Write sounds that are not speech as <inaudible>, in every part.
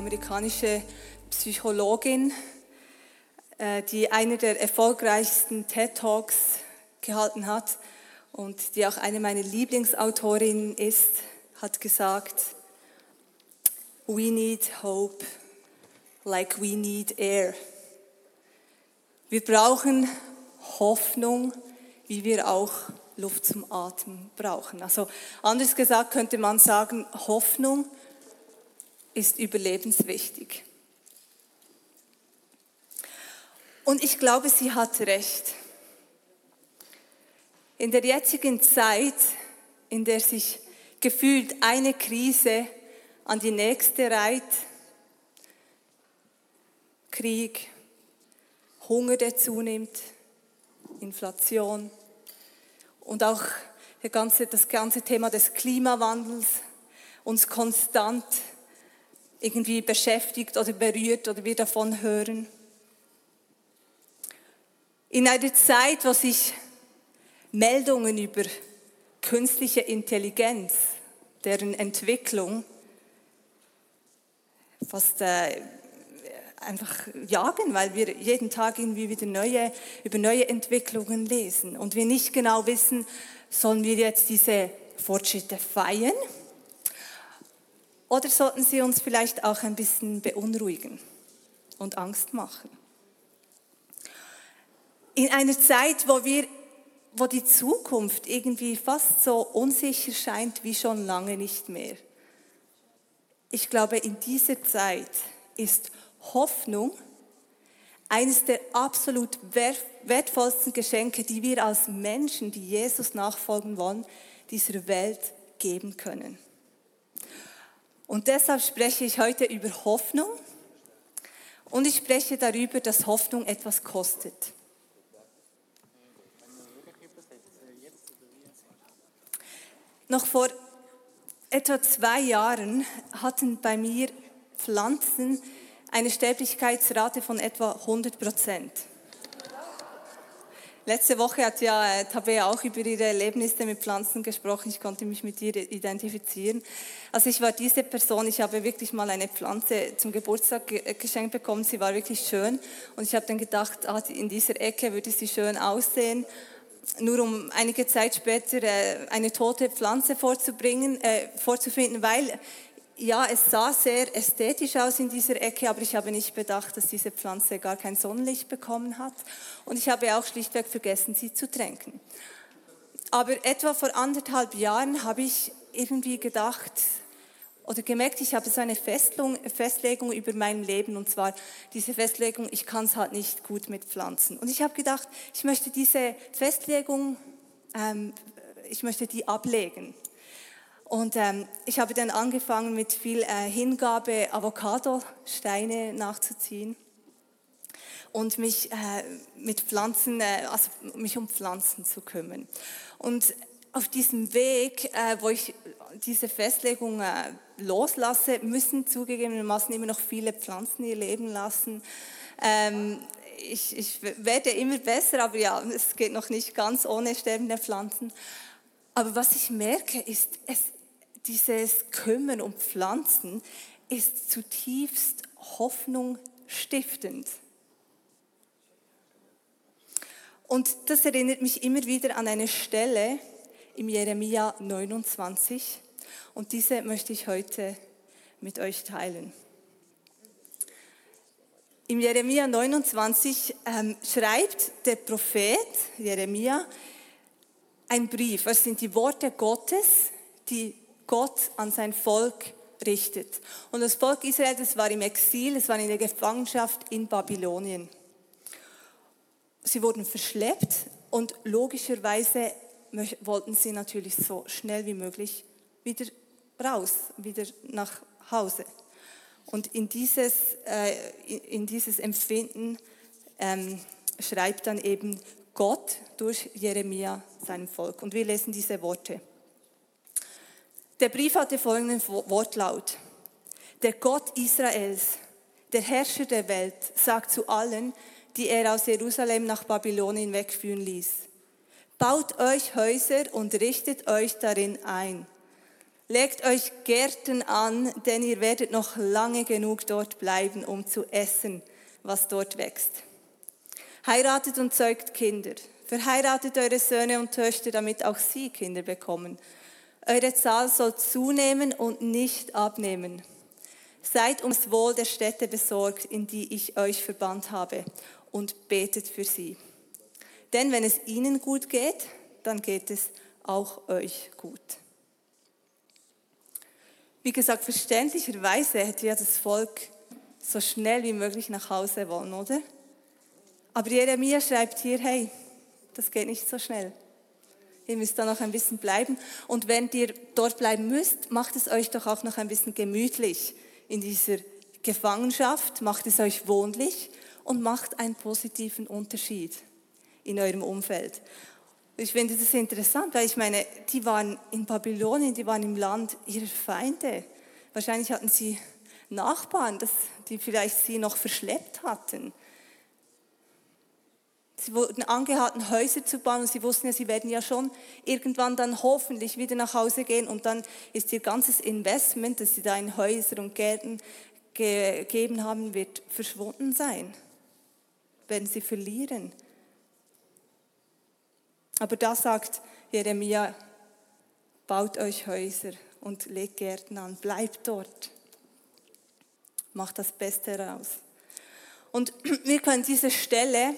Amerikanische Psychologin, äh, die eine der erfolgreichsten TED Talks gehalten hat und die auch eine meiner Lieblingsautorinnen ist, hat gesagt, We need hope like we need air. Wir brauchen Hoffnung, wie wir auch Luft zum Atmen brauchen. Also anders gesagt könnte man sagen, Hoffnung ist überlebenswichtig. Und ich glaube, sie hat recht. In der jetzigen Zeit, in der sich gefühlt eine Krise an die nächste reiht, Krieg, Hunger, der zunimmt, Inflation und auch ganze, das ganze Thema des Klimawandels uns konstant irgendwie beschäftigt oder berührt oder wir davon hören. In einer Zeit, wo sich Meldungen über künstliche Intelligenz, deren Entwicklung fast äh, einfach jagen, weil wir jeden Tag irgendwie wieder neue, über neue Entwicklungen lesen und wir nicht genau wissen, sollen wir jetzt diese Fortschritte feiern oder sollten sie uns vielleicht auch ein bisschen beunruhigen und Angst machen. In einer Zeit, wo wir wo die Zukunft irgendwie fast so unsicher scheint wie schon lange nicht mehr. Ich glaube, in dieser Zeit ist Hoffnung eines der absolut wertvollsten Geschenke, die wir als Menschen, die Jesus nachfolgen wollen, dieser Welt geben können. Und deshalb spreche ich heute über Hoffnung und ich spreche darüber, dass Hoffnung etwas kostet. Noch vor etwa zwei Jahren hatten bei mir Pflanzen eine Sterblichkeitsrate von etwa 100 Prozent. Letzte Woche hat ja äh, Tabea auch über ihre Erlebnisse mit Pflanzen gesprochen. Ich konnte mich mit ihr identifizieren. Also ich war diese Person, ich habe wirklich mal eine Pflanze zum Geburtstag äh, geschenkt bekommen. Sie war wirklich schön. Und ich habe dann gedacht, ah, in dieser Ecke würde sie schön aussehen. Nur um einige Zeit später äh, eine tote Pflanze vorzubringen, äh, vorzufinden, weil ja, es sah sehr ästhetisch aus in dieser Ecke, aber ich habe nicht bedacht, dass diese Pflanze gar kein Sonnenlicht bekommen hat. Und ich habe auch schlichtweg vergessen, sie zu tränken. Aber etwa vor anderthalb Jahren habe ich irgendwie gedacht oder gemerkt, ich habe so eine Festlegung über mein Leben und zwar diese Festlegung, ich kann es halt nicht gut mit Pflanzen. Und ich habe gedacht, ich möchte diese Festlegung, ähm, ich möchte die ablegen. Und ähm, ich habe dann angefangen mit viel äh, Hingabe Avocado-Steine nachzuziehen und mich äh, mit Pflanzen, äh, also mich um Pflanzen zu kümmern. Und auf diesem Weg, äh, wo ich diese Festlegung äh, loslasse, müssen zugegebenermaßen immer noch viele Pflanzen ihr Leben lassen. Ähm, ich, ich werde immer besser, aber ja, es geht noch nicht ganz ohne sterbende Pflanzen. Aber was ich merke, ist, es, dieses Kümmern um Pflanzen ist zutiefst Hoffnung stiftend. Und das erinnert mich immer wieder an eine Stelle im Jeremia 29 und diese möchte ich heute mit euch teilen. Im Jeremia 29 ähm, schreibt der Prophet Jeremia ein Brief. Es sind die Worte Gottes, die Gott an sein Volk richtet. Und das Volk Israel, das war im Exil, es war in der Gefangenschaft in Babylonien. Sie wurden verschleppt und logischerweise wollten sie natürlich so schnell wie möglich wieder raus, wieder nach Hause. Und in dieses, äh, in dieses Empfinden ähm, schreibt dann eben Gott durch Jeremia seinem Volk. Und wir lesen diese Worte. Der Brief hatte folgenden Wortlaut. Der Gott Israels, der Herrscher der Welt, sagt zu allen, die er aus Jerusalem nach Babylonien wegführen ließ. Baut euch Häuser und richtet euch darin ein. Legt euch Gärten an, denn ihr werdet noch lange genug dort bleiben, um zu essen, was dort wächst. Heiratet und zeugt Kinder. Verheiratet eure Söhne und Töchter, damit auch sie Kinder bekommen. Eure Zahl soll zunehmen und nicht abnehmen. Seid ums Wohl der Städte besorgt, in die ich euch verbannt habe, und betet für sie. Denn wenn es ihnen gut geht, dann geht es auch euch gut. Wie gesagt, verständlicherweise hätte ja das Volk so schnell wie möglich nach Hause wollen, oder? Aber Jeremia schreibt hier, hey, das geht nicht so schnell. Ihr müsst da noch ein bisschen bleiben. Und wenn ihr dort bleiben müsst, macht es euch doch auch noch ein bisschen gemütlich in dieser Gefangenschaft, macht es euch wohnlich und macht einen positiven Unterschied in eurem Umfeld. Ich finde das interessant, weil ich meine, die waren in Babylonien, die waren im Land ihrer Feinde. Wahrscheinlich hatten sie Nachbarn, die vielleicht sie noch verschleppt hatten. Sie wurden angehalten, Häuser zu bauen und sie wussten ja, sie werden ja schon irgendwann dann hoffentlich wieder nach Hause gehen und dann ist ihr ganzes Investment, das sie da in Häuser und Gärten gegeben haben, wird verschwunden sein. Werden sie verlieren. Aber da sagt Jeremia, baut euch Häuser und legt Gärten an, bleibt dort. Macht das Beste heraus. Und <clears throat> wir können diese Stelle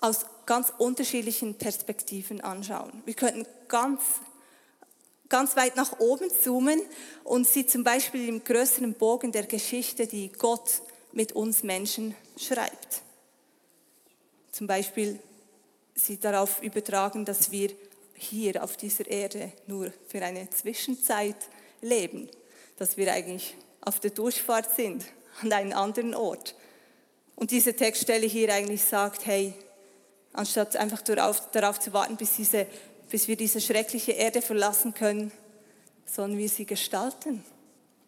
aus ganz unterschiedlichen Perspektiven anschauen. Wir könnten ganz, ganz weit nach oben zoomen und sie zum Beispiel im größeren Bogen der Geschichte, die Gott mit uns Menschen schreibt. Zum Beispiel sie darauf übertragen, dass wir hier auf dieser Erde nur für eine Zwischenzeit leben, dass wir eigentlich auf der Durchfahrt sind an einen anderen Ort. Und diese Textstelle hier eigentlich sagt, hey, anstatt einfach darauf, zu warten, bis, diese, bis wir diese schreckliche Erde verlassen können, sollen wir sie gestalten,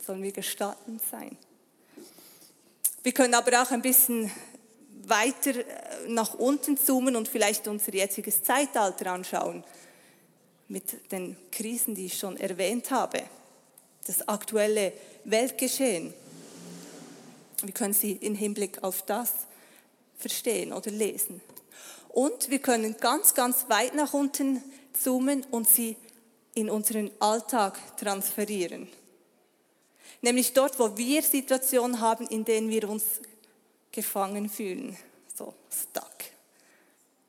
sollen wir gestaltend sein. Wir können aber auch ein bisschen weiter äh, nach unten zoomen und vielleicht unser jetziges Zeitalter anschauen mit den Krisen, die ich schon erwähnt habe, das aktuelle Weltgeschehen. Wir können sie im Hinblick auf das verstehen oder lesen. Und wir können ganz, ganz weit nach unten zoomen und sie in unseren Alltag transferieren. Nämlich dort, wo wir Situationen haben, in denen wir uns gefangen fühlen, so stuck.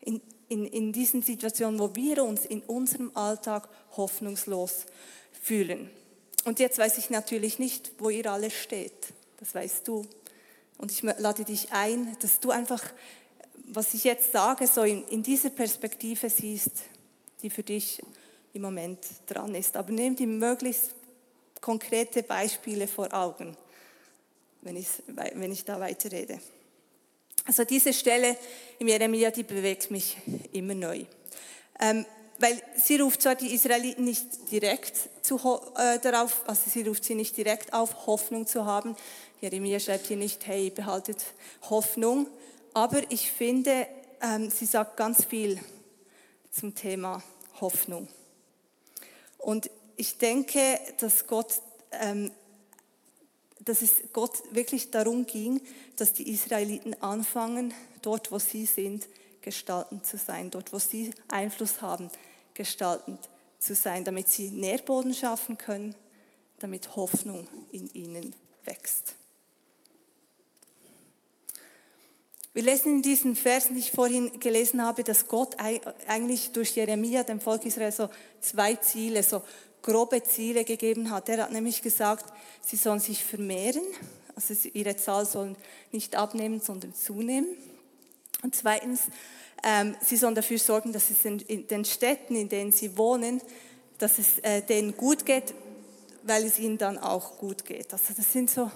In, in, in diesen Situationen, wo wir uns in unserem Alltag hoffnungslos fühlen. Und jetzt weiß ich natürlich nicht, wo ihr alle steht. Das weißt du. Und ich lade dich ein, dass du einfach was ich jetzt sage, so in, in dieser Perspektive siehst, die für dich im Moment dran ist. Aber nimm die möglichst konkrete Beispiele vor Augen, wenn ich, wenn ich da weiterrede. Also diese Stelle im Jeremia, die bewegt mich immer neu. Ähm, weil sie ruft zwar die Israeliten nicht direkt zu, äh, darauf, also sie ruft sie nicht direkt auf, Hoffnung zu haben. Jeremia schreibt hier nicht, hey, behaltet Hoffnung, aber ich finde, ähm, sie sagt ganz viel zum Thema Hoffnung. Und ich denke, dass Gott, ähm, dass es Gott wirklich darum ging, dass die Israeliten anfangen, dort, wo sie sind, gestaltend zu sein, dort, wo sie Einfluss haben, gestaltend zu sein, damit sie Nährboden schaffen können, damit Hoffnung in ihnen wächst. Wir lesen in diesen Versen, die ich vorhin gelesen habe, dass Gott eigentlich durch Jeremia dem Volk Israel so zwei Ziele, so grobe Ziele gegeben hat. Er hat nämlich gesagt, sie sollen sich vermehren, also ihre Zahl soll nicht abnehmen, sondern zunehmen. Und zweitens, ähm, sie sollen dafür sorgen, dass es in den Städten, in denen sie wohnen, dass es äh, denen gut geht, weil es ihnen dann auch gut geht. Also das sind so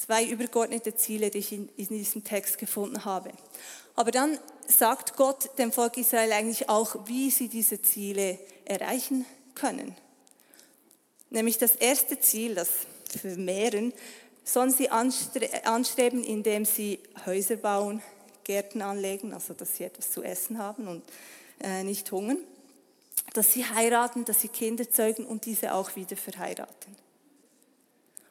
Zwei übergeordnete Ziele, die ich in, in diesem Text gefunden habe. Aber dann sagt Gott dem Volk Israel eigentlich auch, wie sie diese Ziele erreichen können. Nämlich das erste Ziel, das Vermehren, sollen sie anstreben, indem sie Häuser bauen, Gärten anlegen, also dass sie etwas zu essen haben und äh, nicht hungern, dass sie heiraten, dass sie Kinder zeugen und diese auch wieder verheiraten.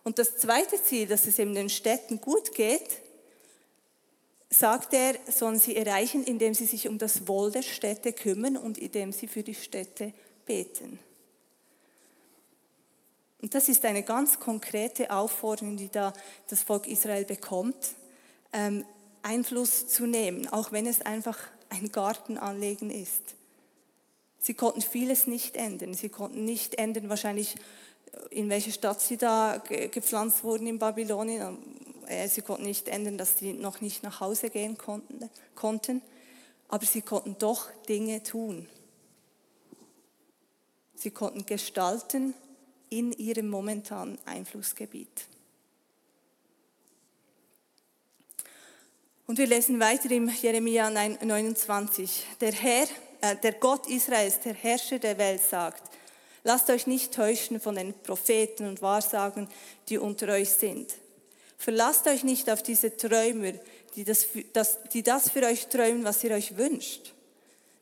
Und das zweite Ziel, dass es eben den Städten gut geht, sagt er, sollen sie erreichen, indem sie sich um das Wohl der Städte kümmern und indem sie für die Städte beten. Und das ist eine ganz konkrete Aufforderung, die da das Volk Israel bekommt, ähm, Einfluss zu nehmen, auch wenn es einfach ein Gartenanlegen ist. Sie konnten vieles nicht ändern. Sie konnten nicht ändern, wahrscheinlich in welche Stadt sie da gepflanzt wurden in Babylonien. Äh, sie konnten nicht ändern, dass sie noch nicht nach Hause gehen konnten, aber sie konnten doch Dinge tun. Sie konnten gestalten, in ihrem momentanen Einflussgebiet. Und wir lesen weiter im Jeremia 29. Der Herr, äh, der Gott Israels, der Herrscher der Welt sagt, lasst euch nicht täuschen von den Propheten und Wahrsagen, die unter euch sind. Verlasst euch nicht auf diese Träumer, die das, das, die das für euch träumen, was ihr euch wünscht.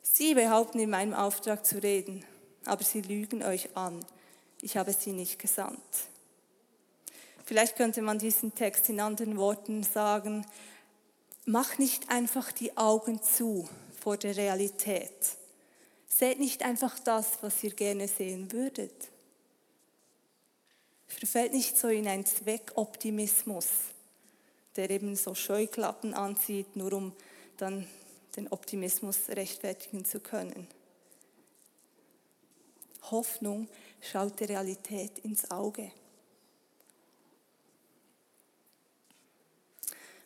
Sie behaupten in meinem Auftrag zu reden, aber sie lügen euch an ich habe sie nicht gesandt. Vielleicht könnte man diesen Text in anderen Worten sagen, mach nicht einfach die Augen zu vor der Realität. Seht nicht einfach das, was ihr gerne sehen würdet. Verfällt nicht so in einen Zweckoptimismus, der eben so Scheuklappen anzieht, nur um dann den Optimismus rechtfertigen zu können. Hoffnung schaut der Realität ins Auge.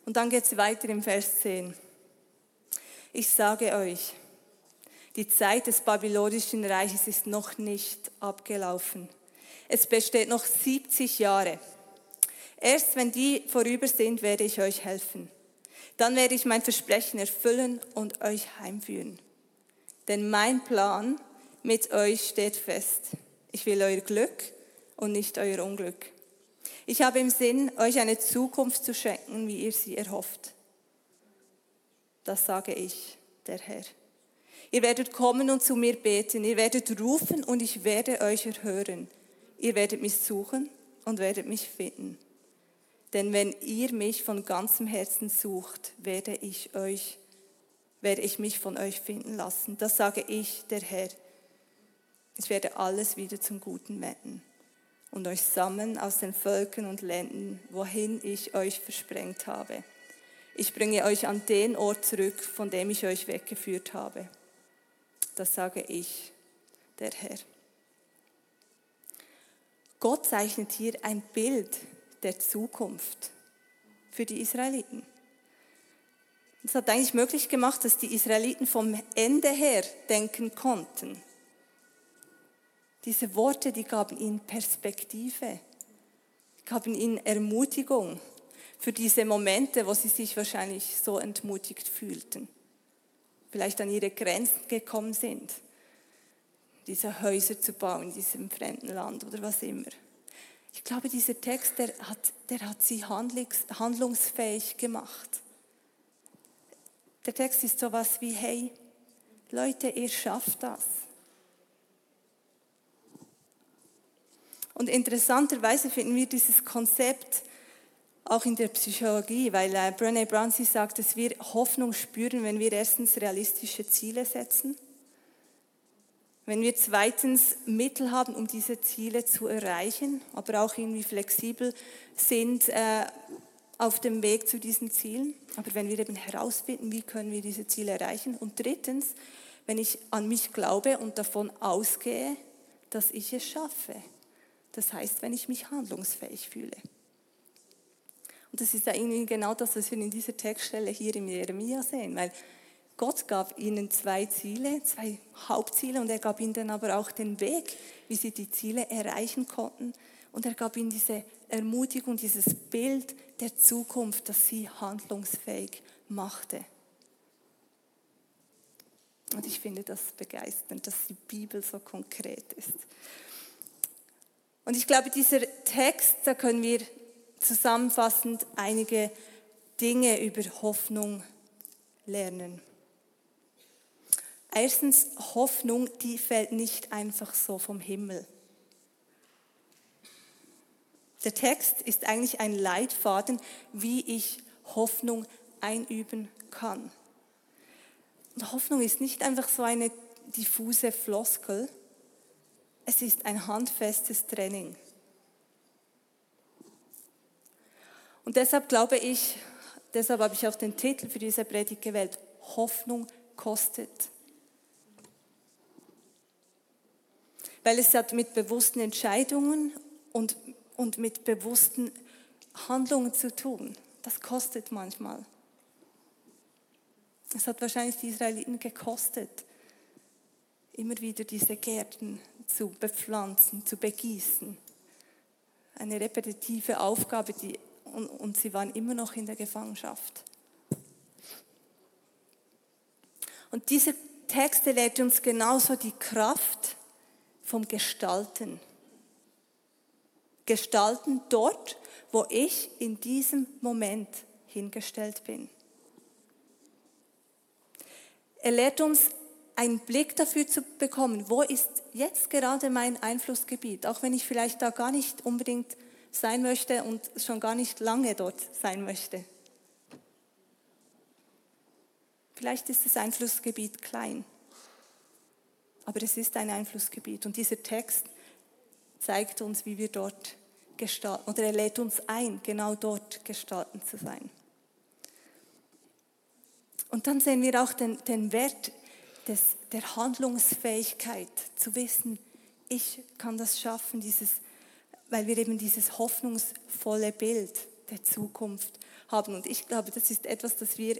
Und dann geht es weiter im Vers 10. Ich sage euch, die Zeit des babylonischen Reiches ist noch nicht abgelaufen. Es besteht noch 70 Jahre. Erst wenn die vorüber sind, werde ich euch helfen. Dann werde ich mein Versprechen erfüllen und euch heimführen. Denn mein Plan mit euch steht fest. Ich will euer Glück und nicht euer Unglück. Ich habe im Sinn, euch eine Zukunft zu schenken, wie ihr sie erhofft. Das sage ich, der Herr. Ihr werdet kommen und zu mir beten, ihr werdet rufen und ich werde euch erhören. Ihr werdet mich suchen und werdet mich finden. Denn wenn ihr mich von ganzem Herzen sucht, werde ich euch, werde ich mich von euch finden lassen. Das sage ich, der Herr. Ich werde alles wieder zum Guten wenden und euch sammeln aus den Völkern und Ländern, wohin ich euch versprengt habe. Ich bringe euch an den Ort zurück, von dem ich euch weggeführt habe. Das sage ich, der Herr. Gott zeichnet hier ein Bild der Zukunft für die Israeliten. Das hat eigentlich möglich gemacht, dass die Israeliten vom Ende her denken konnten. Diese Worte, die gaben ihnen Perspektive, gaben ihnen Ermutigung für diese Momente, wo sie sich wahrscheinlich so entmutigt fühlten, vielleicht an ihre Grenzen gekommen sind, diese Häuser zu bauen in diesem fremden Land oder was immer. Ich glaube, dieser Text, der hat, der hat sie handlungsfähig gemacht. Der Text ist sowas wie, hey, Leute, ihr schafft das. Und interessanterweise finden wir dieses Konzept auch in der Psychologie, weil äh, Brené Brown sie sagt, dass wir Hoffnung spüren, wenn wir erstens realistische Ziele setzen, wenn wir zweitens Mittel haben, um diese Ziele zu erreichen, aber auch irgendwie flexibel sind äh, auf dem Weg zu diesen Zielen. Aber wenn wir eben herausfinden, wie können wir diese Ziele erreichen. Und drittens, wenn ich an mich glaube und davon ausgehe, dass ich es schaffe. Das heißt, wenn ich mich handlungsfähig fühle. Und das ist ja irgendwie genau das, was wir in dieser Textstelle hier im Jeremia sehen, weil Gott gab ihnen zwei Ziele, zwei Hauptziele und er gab ihnen dann aber auch den Weg, wie sie die Ziele erreichen konnten Und er gab ihnen diese Ermutigung, dieses Bild der Zukunft, das sie handlungsfähig machte. Und ich finde das begeisternd, dass die Bibel so konkret ist. Und ich glaube, dieser Text, da können wir zusammenfassend einige Dinge über Hoffnung lernen. Erstens, Hoffnung, die fällt nicht einfach so vom Himmel. Der Text ist eigentlich ein Leitfaden, wie ich Hoffnung einüben kann. Und Hoffnung ist nicht einfach so eine diffuse Floskel, es ist ein handfestes Training. Und deshalb glaube ich, deshalb habe ich auch den Titel für diese Predigt gewählt, Hoffnung kostet. Weil es hat mit bewussten Entscheidungen und, und mit bewussten Handlungen zu tun. Das kostet manchmal. Es hat wahrscheinlich die Israeliten gekostet, immer wieder diese Gärten zu bepflanzen, zu begießen. Eine repetitive Aufgabe, die, und, und sie waren immer noch in der Gefangenschaft. Und diese Texte lehrt uns genauso die Kraft vom Gestalten. Gestalten dort, wo ich in diesem Moment hingestellt bin. Er lehrt uns einen Blick dafür zu bekommen, wo ist jetzt gerade mein Einflussgebiet, auch wenn ich vielleicht da gar nicht unbedingt sein möchte und schon gar nicht lange dort sein möchte. Vielleicht ist das Einflussgebiet klein, aber es ist ein Einflussgebiet und dieser Text zeigt uns, wie wir dort gestalten, oder er lädt uns ein, genau dort gestalten zu sein. Und dann sehen wir auch den, den Wert des, der Handlungsfähigkeit, zu wissen, ich kann das schaffen, dieses, weil wir eben dieses hoffnungsvolle Bild der Zukunft haben. Und ich glaube, das ist etwas, das wir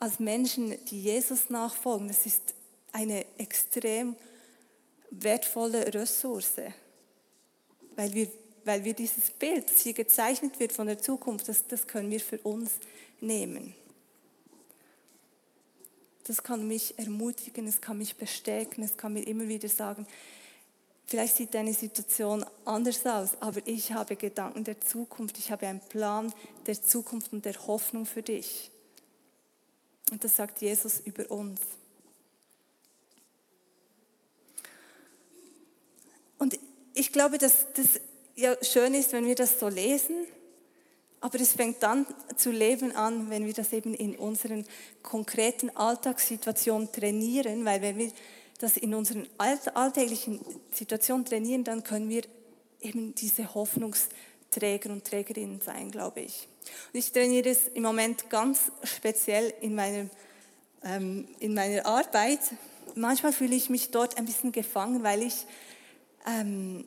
als Menschen, die Jesus nachfolgen, das ist eine extrem wertvolle Ressource, weil wir, weil wir dieses Bild, das hier gezeichnet wird von der Zukunft, das, das können wir für uns nehmen. Das kann mich ermutigen, es kann mich bestärken, es kann mir immer wieder sagen, vielleicht sieht deine Situation anders aus, aber ich habe Gedanken der Zukunft, ich habe einen Plan der Zukunft und der Hoffnung für dich. Und das sagt Jesus über uns. Und ich glaube, dass das ja schön ist, wenn wir das so lesen aber es fängt dann zu leben an, wenn wir das eben in unseren konkreten Alltagssituationen trainieren, weil wenn wir das in unseren alltäglichen Situationen trainieren, dann können wir eben diese Hoffnungsträger und Trägerinnen sein, glaube ich. Und ich trainiere es im Moment ganz speziell in, meinem, ähm, in meiner Arbeit. Manchmal fühle ich mich dort ein bisschen gefangen, weil ich ähm,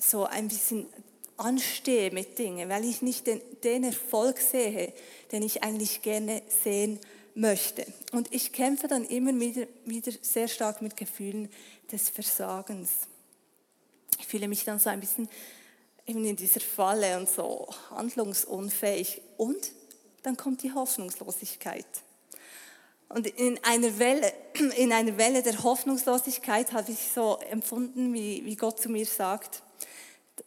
so ein bisschen anstehe mit Dingen, weil ich nicht den, den Erfolg sehe, den ich eigentlich gerne sehen möchte. Und ich kämpfe dann immer wieder, wieder sehr stark mit Gefühlen des Versagens. Ich fühle mich dann so ein bisschen eben in dieser Falle und so handlungsunfähig. Und dann kommt die Hoffnungslosigkeit. Und in einer Welle, <clears throat> in einer Welle der Hoffnungslosigkeit habe ich so empfunden, wie, wie Gott zu mir sagt,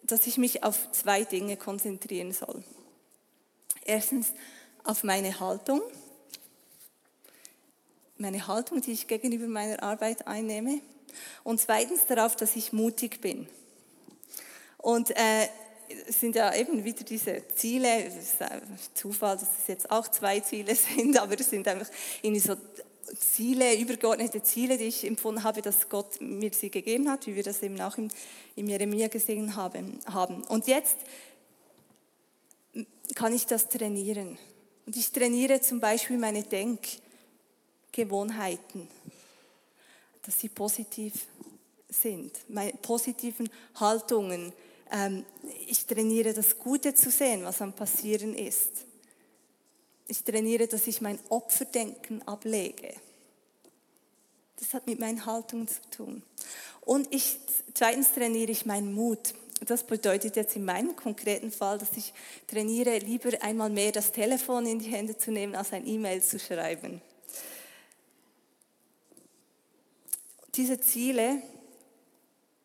dass ich mich auf zwei Dinge konzentrieren soll. Erstens auf meine Haltung, meine Haltung, die ich gegenüber meiner Arbeit einnehme. Und zweitens darauf, dass ich mutig bin. Und äh, sind ja eben wieder diese Ziele, Zufall, dass es jetzt auch zwei Ziele <laughs> sind, aber es sind einfach irgendwie so Ziele, übergeordnete Ziele, die ich empfunden habe, dass Gott mir sie gegeben hat, wie wir das eben auch im, im Jeremia gesehen haben. Und jetzt kann ich das trainieren. Und ich trainiere zum Beispiel meine Denkgewohnheiten, dass sie positiv sind, meine positiven Haltungen. Ähm, ich trainiere das Gute zu sehen, was am Passieren ist. Ich trainiere, dass ich mein Opferdenken ablege. Das hat mit meinen Haltungen zu tun. Und ich, zweitens trainiere ich meinen Mut. Das bedeutet jetzt in meinem konkreten Fall, dass ich trainiere, lieber einmal mehr das Telefon in die Hände zu nehmen, als ein E-Mail zu schreiben. Diese Ziele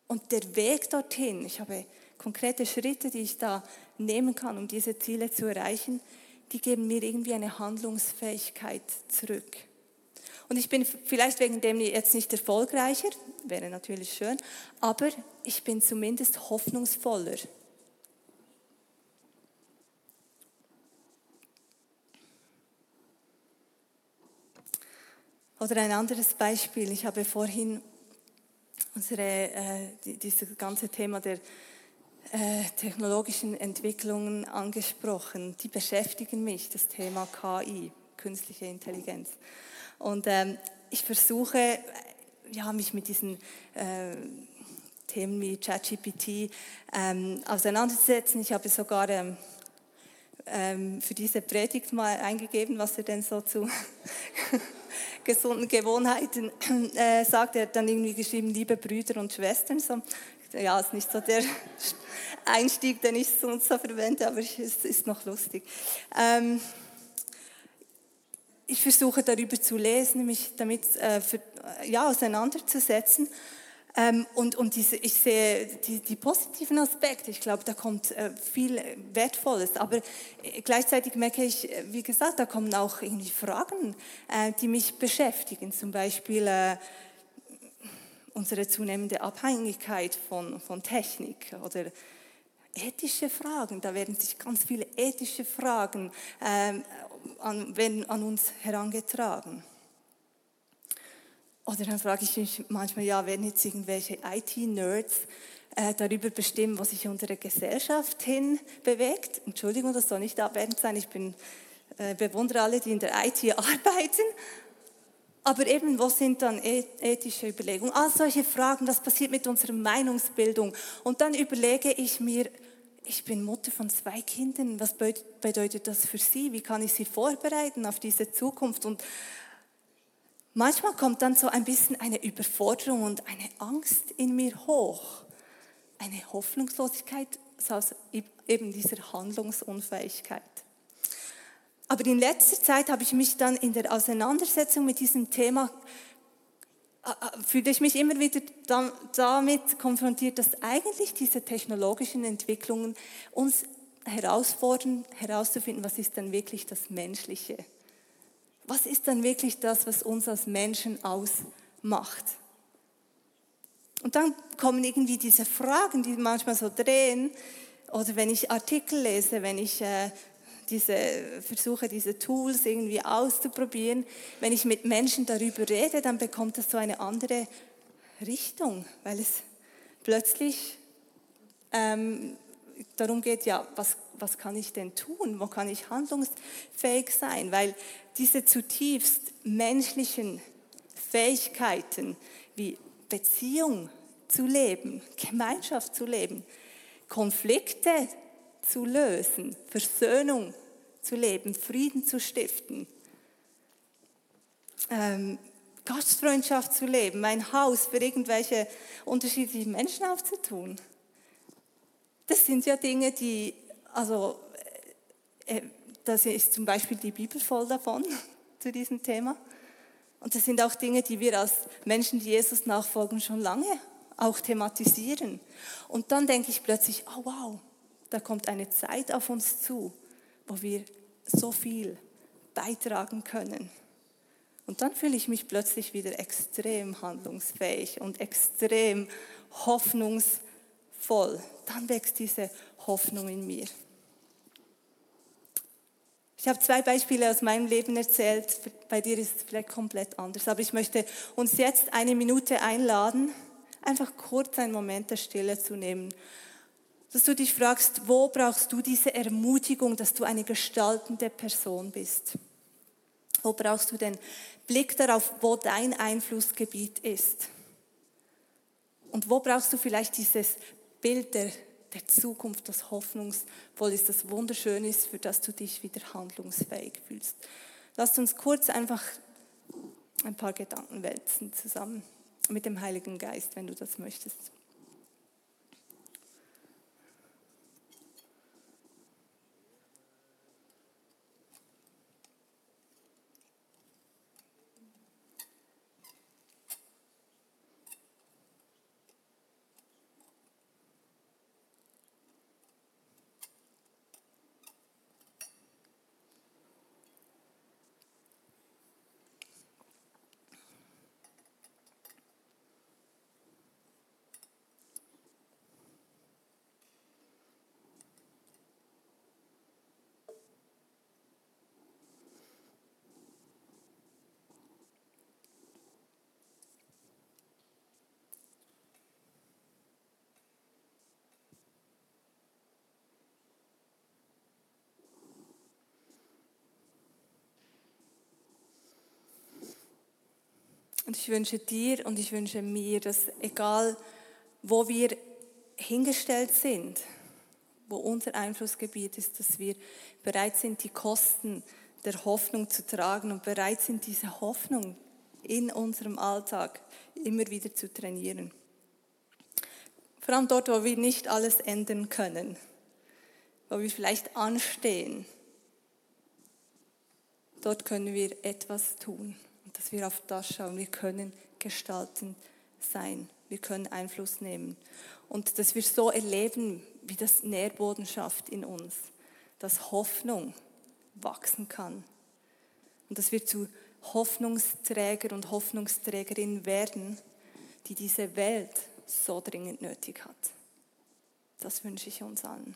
und der Weg dorthin, ich habe konkrete Schritte, die ich da nehmen kann, um diese Ziele zu erreichen, die geben mir irgendwie eine Handlungsfähigkeit zurück. Und ich bin vielleicht wegen dem jetzt nicht erfolgreicher, wäre natürlich schön, aber ich bin zumindest hoffnungsvoller. Oder ein anderes Beispiel. Ich habe vorhin unsere, äh, dieses ganze Thema der äh, technologischen Entwicklungen angesprochen. Die beschäftigen mich, das Thema KI, künstliche Intelligenz. Und ähm, ich versuche, ja, mich mit diesen äh, Themen wie ChatGPT ähm, auseinanderzusetzen. Ich habe sogar ähm, ähm, für diese Predigt mal eingegeben, was er denn so zu <laughs> gesunden Gewohnheiten <clears throat> äh, sagt. Er hat dann irgendwie geschrieben, liebe Brüder und Schwestern. So, ja, ist nicht so der <laughs> Einstieg, den ich sonst so verwende, aber es ist noch lustig. Ähm, ich versuche darüber zu lesen, mich damit äh, für, ja, auseinanderzusetzen. Ähm, und und diese, ich sehe die, die positiven Aspekte. Ich glaube, da kommt äh, viel Wertvolles. Aber äh, gleichzeitig merke ich, äh, wie gesagt, da kommen auch irgendwie Fragen, äh, die mich beschäftigen. Zum Beispiel äh, unsere zunehmende Abhängigkeit von, von Technik oder ethische Fragen. Da werden sich ganz viele ethische Fragen ähm, an, werden an uns herangetragen. Oder dann frage ich mich manchmal, ja, werden jetzt irgendwelche IT-Nerds äh, darüber bestimmen, was sich unsere Gesellschaft hin bewegt? Entschuldigung, das soll nicht abwertend sein. Ich bin, äh, bewundere alle, die in der IT <laughs> arbeiten. Aber eben, was sind dann e-, ethische Überlegungen? All solche Fragen, das passiert mit unserer Meinungsbildung. Und dann überlege ich mir, ich bin Mutter von zwei Kindern. Was bedeutet das für sie? Wie kann ich sie vorbereiten auf diese Zukunft? Und manchmal kommt dann so ein bisschen eine Überforderung und eine Angst in mir hoch. Eine Hoffnungslosigkeit aus eben dieser Handlungsunfähigkeit. Aber in letzter Zeit habe ich mich dann in der Auseinandersetzung mit diesem Thema fühle ich mich immer wieder damit konfrontiert, dass eigentlich diese technologischen Entwicklungen uns herausfordern, herauszufinden, was ist denn wirklich das Menschliche? Was ist dann wirklich das, was uns als Menschen ausmacht? Und dann kommen irgendwie diese Fragen, die manchmal so drehen, oder wenn ich Artikel lese, wenn ich äh, diese, versuche diese Tools irgendwie auszuprobieren. Wenn ich mit Menschen darüber rede, dann bekommt das so eine andere Richtung, weil es plötzlich ähm, darum geht, ja, was, was kann ich denn tun? Wo kann ich handlungsfähig sein? Weil diese zutiefst menschlichen Fähigkeiten wie Beziehung zu leben, Gemeinschaft zu leben, Konflikte zu lösen, Versöhnung zu leben, Frieden zu stiften, ähm, Gastfreundschaft zu leben, mein Haus für irgendwelche unterschiedlichen Menschen aufzutun. Das sind ja Dinge, die, also, äh, äh das ist zum Beispiel die Bibel voll davon, <laughs> zu diesem Thema. Und das sind auch Dinge, die wir als Menschen, die Jesus nachfolgen, schon lange auch thematisieren. Und dann denke ich plötzlich, oh wow, da kommt eine Zeit auf uns zu, wo wir so viel beitragen können. Und dann fühle ich mich plötzlich wieder extrem handlungsfähig und extrem hoffnungsvoll. Dann wächst diese Hoffnung in mir. Ich habe zwei Beispiele aus meinem Leben erzählt. Bei dir ist es vielleicht komplett anders. Aber ich möchte uns jetzt eine Minute einladen, einfach kurz einen Moment der Stille zu nehmen dass du dich fragst, wo brauchst du diese Ermutigung, dass du eine gestaltende Person bist? Wo brauchst du den Blick darauf, wo dein Einflussgebiet ist? Und wo brauchst du vielleicht dieses Bild der, der Zukunft, das hoffnungsvoll ist, das wunderschön ist, für das du dich wieder handlungsfähig fühlst? Lass uns kurz einfach ein paar Gedanken wälzen zusammen mit dem Heiligen Geist, wenn du das möchtest. Und ich wünsche dir und ich wünsche mir, dass egal wo wir hingestellt sind, wo unser Einflussgebiet ist, dass wir bereit sind, die Kosten der Hoffnung zu tragen und bereit sind, diese Hoffnung in unserem Alltag immer wieder zu trainieren. Vor allem dort, wo wir nicht alles ändern können, wo wir vielleicht anstehen, dort können wir etwas tun dass wir auf das schauen. Wir können gestalten sein, wir können Einfluss nehmen und dass wir so erleben, wie das Nährboden schafft in uns, dass Hoffnung wachsen kann und dass wir zu Hoffnungsträger und Hoffnungsträgerin werden, die diese Welt so dringend nötig hat. Das wünsche ich uns allen.